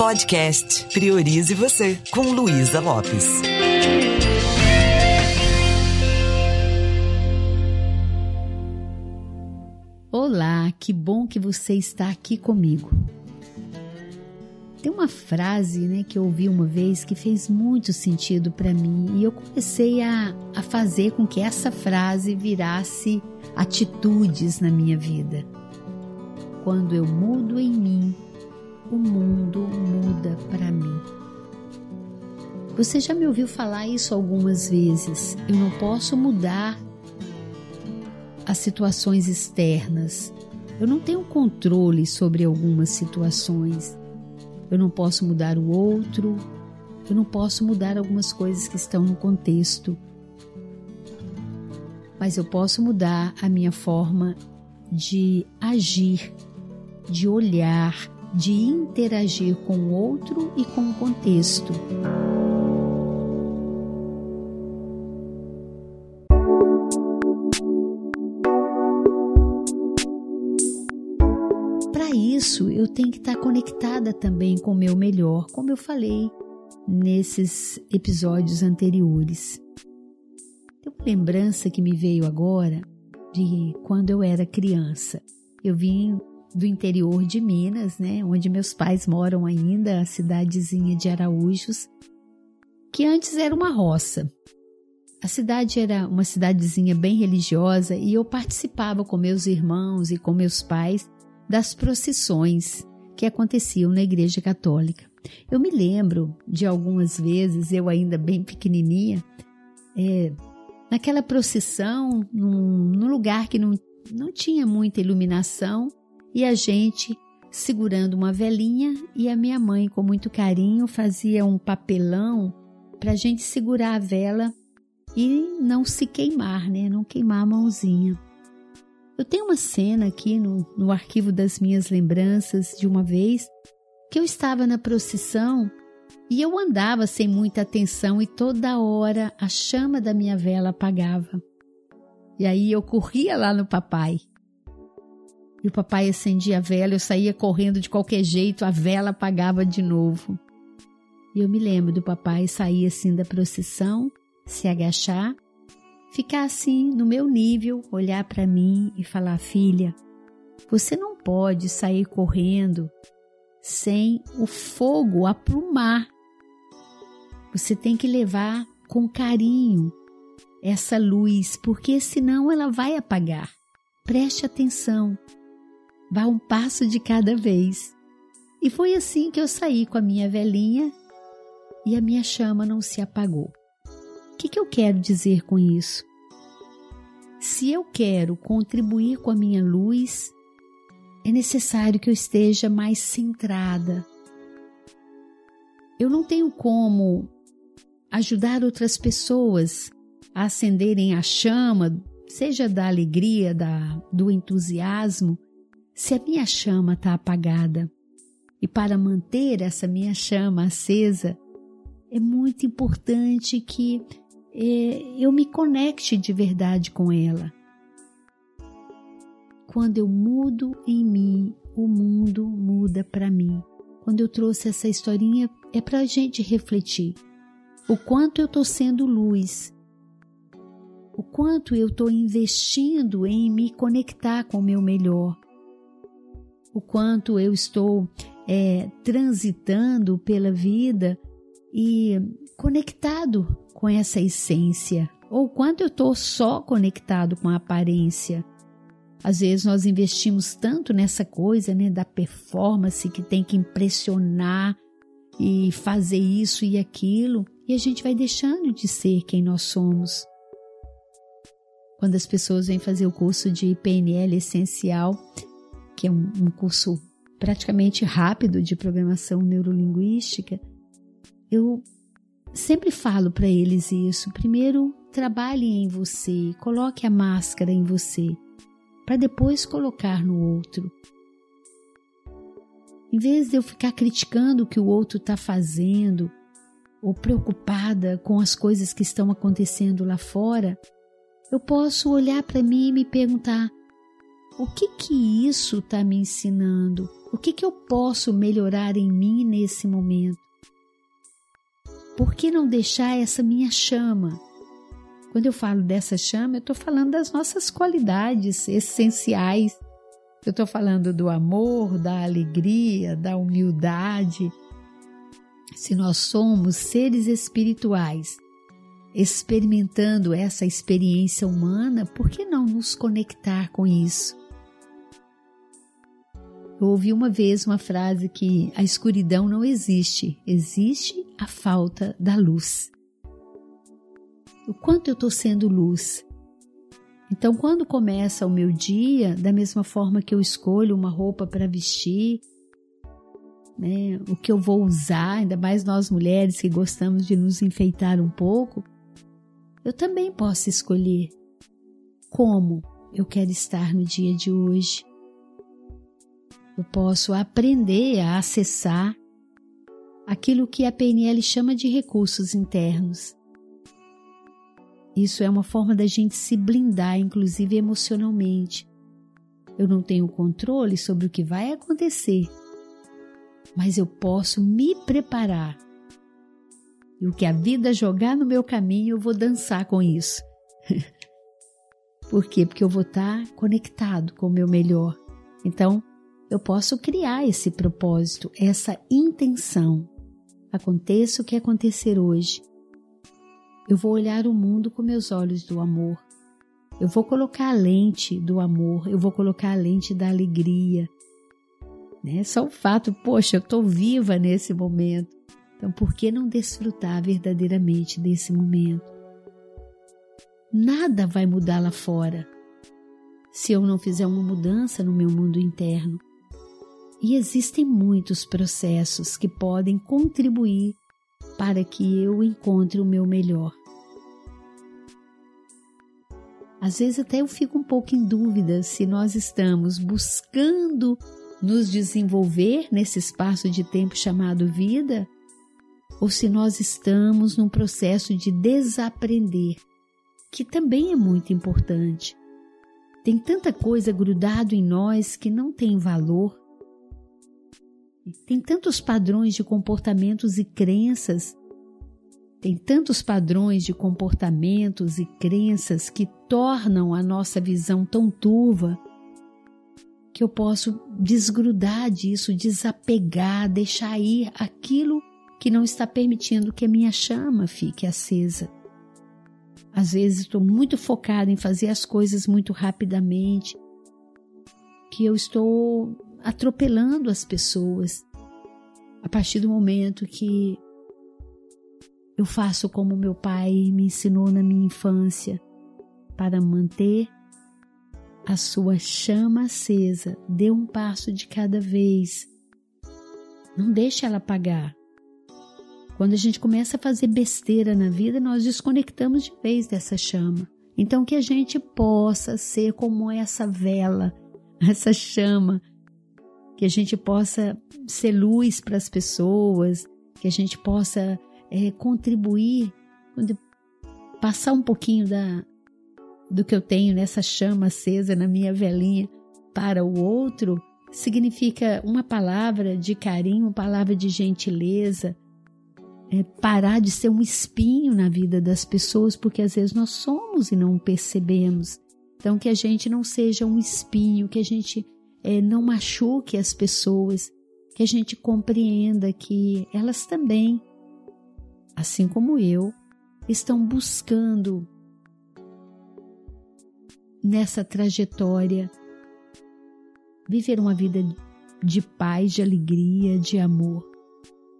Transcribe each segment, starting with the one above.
Podcast Priorize Você, com Luísa Lopes. Olá, que bom que você está aqui comigo. Tem uma frase né, que eu ouvi uma vez que fez muito sentido para mim e eu comecei a, a fazer com que essa frase virasse atitudes na minha vida. Quando eu mudo em mim, o mundo muda para mim. Você já me ouviu falar isso algumas vezes. Eu não posso mudar as situações externas. Eu não tenho controle sobre algumas situações. Eu não posso mudar o outro. Eu não posso mudar algumas coisas que estão no contexto. Mas eu posso mudar a minha forma de agir de olhar, de interagir com o outro e com o contexto. Para isso, eu tenho que estar conectada também com o meu melhor, como eu falei nesses episódios anteriores. Tem uma lembrança que me veio agora de quando eu era criança. Eu vim do interior de Minas, né, onde meus pais moram ainda, a cidadezinha de Araújos, que antes era uma roça. A cidade era uma cidadezinha bem religiosa e eu participava com meus irmãos e com meus pais das procissões que aconteciam na Igreja Católica. Eu me lembro de algumas vezes, eu ainda bem pequenininha, é, naquela procissão, num, num lugar que não, não tinha muita iluminação, e a gente segurando uma velinha e a minha mãe com muito carinho fazia um papelão para a gente segurar a vela e não se queimar, né? Não queimar a mãozinha. Eu tenho uma cena aqui no, no arquivo das minhas lembranças de uma vez que eu estava na procissão e eu andava sem muita atenção e toda hora a chama da minha vela apagava. E aí eu corria lá no papai e o papai acendia a vela, eu saía correndo de qualquer jeito, a vela apagava de novo. E eu me lembro do papai sair assim da procissão, se agachar, ficar assim no meu nível, olhar para mim e falar: Filha, você não pode sair correndo sem o fogo aprumar. Você tem que levar com carinho essa luz, porque senão ela vai apagar. Preste atenção. Vá um passo de cada vez. E foi assim que eu saí com a minha velhinha e a minha chama não se apagou. O que, que eu quero dizer com isso? Se eu quero contribuir com a minha luz, é necessário que eu esteja mais centrada. Eu não tenho como ajudar outras pessoas a acenderem a chama, seja da alegria, da, do entusiasmo, se a minha chama está apagada. E para manter essa minha chama acesa, é muito importante que é, eu me conecte de verdade com ela. Quando eu mudo em mim, o mundo muda para mim. Quando eu trouxe essa historinha, é para a gente refletir o quanto eu estou sendo luz, o quanto eu estou investindo em me conectar com o meu melhor, o quanto eu estou é, transitando pela vida e conectado com essa essência, ou quanto eu estou só conectado com a aparência. Às vezes nós investimos tanto nessa coisa, né, da performance que tem que impressionar e fazer isso e aquilo, e a gente vai deixando de ser quem nós somos. Quando as pessoas vêm fazer o curso de PNL essencial, que é um, um curso praticamente rápido de programação neurolinguística, eu sempre falo para eles isso. Primeiro, trabalhe em você, coloque a máscara em você, para depois colocar no outro. Em vez de eu ficar criticando o que o outro está fazendo, ou preocupada com as coisas que estão acontecendo lá fora, eu posso olhar para mim e me perguntar: O que que isso está me ensinando? O que que eu posso melhorar em mim nesse momento? Por que não deixar essa minha chama? Quando eu falo dessa chama, eu estou falando das nossas qualidades essenciais. Eu estou falando do amor, da alegria, da humildade. Se nós somos seres espirituais, experimentando essa experiência humana, por que não nos conectar com isso? Eu ouvi uma vez uma frase que a escuridão não existe, existe a falta da luz. O quanto eu estou sendo luz. Então, quando começa o meu dia, da mesma forma que eu escolho uma roupa para vestir, né, o que eu vou usar, ainda mais nós mulheres que gostamos de nos enfeitar um pouco, eu também posso escolher como eu quero estar no dia de hoje. Eu posso aprender a acessar aquilo que a PNL chama de recursos internos. Isso é uma forma da gente se blindar, inclusive emocionalmente. Eu não tenho controle sobre o que vai acontecer, mas eu posso me preparar. E o que a vida jogar no meu caminho, eu vou dançar com isso. Por quê? Porque eu vou estar conectado com o meu melhor. Então, eu posso criar esse propósito, essa intenção. Aconteça o que acontecer hoje, eu vou olhar o mundo com meus olhos do amor. Eu vou colocar a lente do amor, eu vou colocar a lente da alegria. Né? Só o fato, poxa, eu estou viva nesse momento. Então, por que não desfrutar verdadeiramente desse momento? Nada vai mudar lá fora se eu não fizer uma mudança no meu mundo interno. E existem muitos processos que podem contribuir para que eu encontre o meu melhor. Às vezes até eu fico um pouco em dúvida se nós estamos buscando nos desenvolver nesse espaço de tempo chamado vida ou se nós estamos num processo de desaprender, que também é muito importante. Tem tanta coisa grudado em nós que não tem valor tem tantos padrões de comportamentos e crenças, tem tantos padrões de comportamentos e crenças que tornam a nossa visão tão turva que eu posso desgrudar disso, desapegar, deixar ir aquilo que não está permitindo que a minha chama fique acesa. Às vezes estou muito focada em fazer as coisas muito rapidamente, que eu estou atropelando as pessoas. A partir do momento que eu faço como meu pai me ensinou na minha infância, para manter a sua chama acesa, dê um passo de cada vez. Não deixe ela apagar. Quando a gente começa a fazer besteira na vida, nós desconectamos de vez dessa chama. Então, que a gente possa ser como essa vela, essa chama que a gente possa ser luz para as pessoas, que a gente possa é, contribuir, passar um pouquinho da, do que eu tenho nessa chama acesa na minha velinha para o outro, significa uma palavra de carinho, uma palavra de gentileza, é parar de ser um espinho na vida das pessoas, porque às vezes nós somos e não percebemos. Então, que a gente não seja um espinho, que a gente é, não machuque as pessoas, que a gente compreenda que elas também, assim como eu, estão buscando nessa trajetória viver uma vida de paz, de alegria, de amor.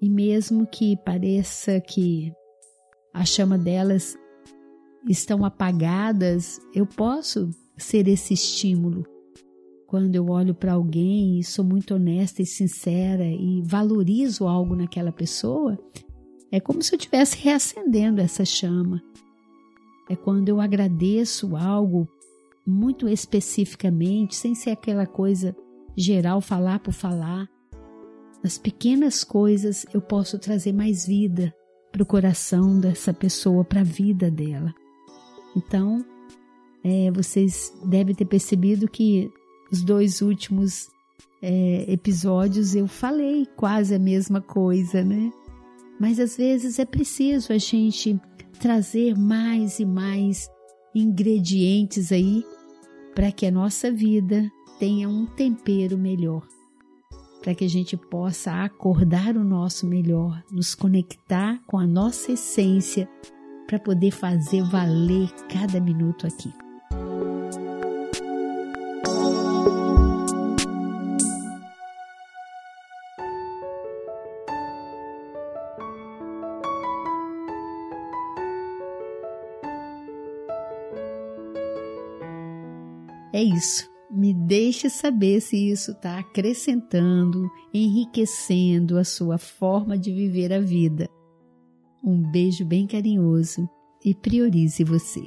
E mesmo que pareça que a chama delas estão apagadas, eu posso ser esse estímulo quando eu olho para alguém e sou muito honesta e sincera e valorizo algo naquela pessoa, é como se eu estivesse reacendendo essa chama. É quando eu agradeço algo muito especificamente, sem ser aquela coisa geral, falar por falar. Nas pequenas coisas eu posso trazer mais vida para o coração dessa pessoa, para a vida dela. Então, é, vocês devem ter percebido que os dois últimos é, episódios eu falei quase a mesma coisa, né? Mas às vezes é preciso a gente trazer mais e mais ingredientes aí para que a nossa vida tenha um tempero melhor, para que a gente possa acordar o nosso melhor, nos conectar com a nossa essência para poder fazer valer cada minuto aqui. É isso. Me deixe saber se isso está acrescentando, enriquecendo a sua forma de viver a vida. Um beijo bem carinhoso e priorize você.